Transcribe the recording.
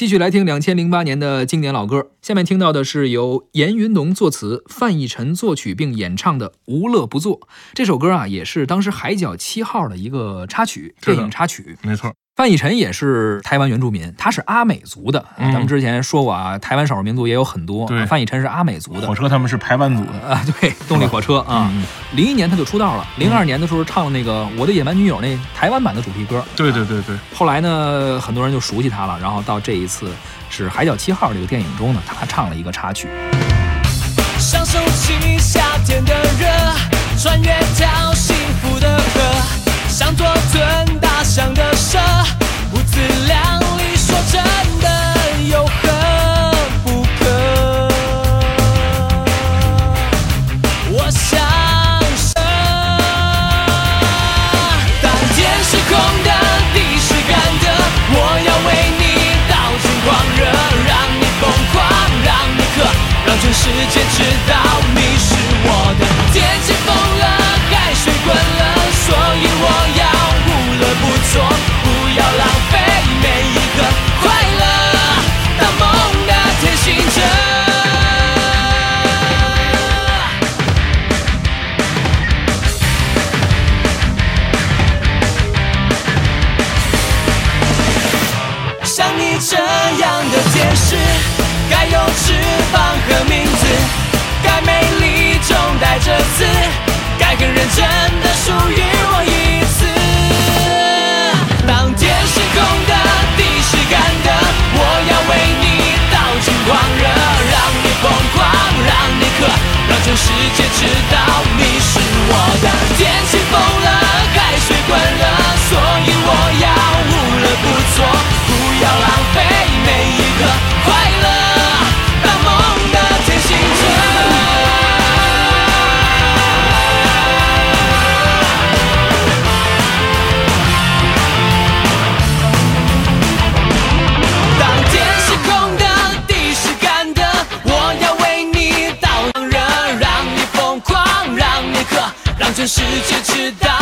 继续来听两千零八年的经典老歌。下面听到的是由严云农作词、范逸臣作曲并演唱的《无乐不作》这首歌啊，也是当时《海角七号》的一个插曲，电影插曲。没错，范逸臣也是台湾原住民，他是阿美族的。嗯咱们之前说过啊，台湾少数民族也有很多，对范逸臣是阿美族的火。车他们是排湾族的，啊，对，动力火车 啊，嗯，零一年他就出道了，零二年的时候唱了那个《我的野蛮女友》那台湾版的主题歌。对对对对，后来呢，很多人就熟悉他了，然后到这一次是《海角七号》这个电影中呢，他唱了一个插曲。享受起夏天的热，穿越天知道你是我的。天气风界知道你是我的。天全世界知道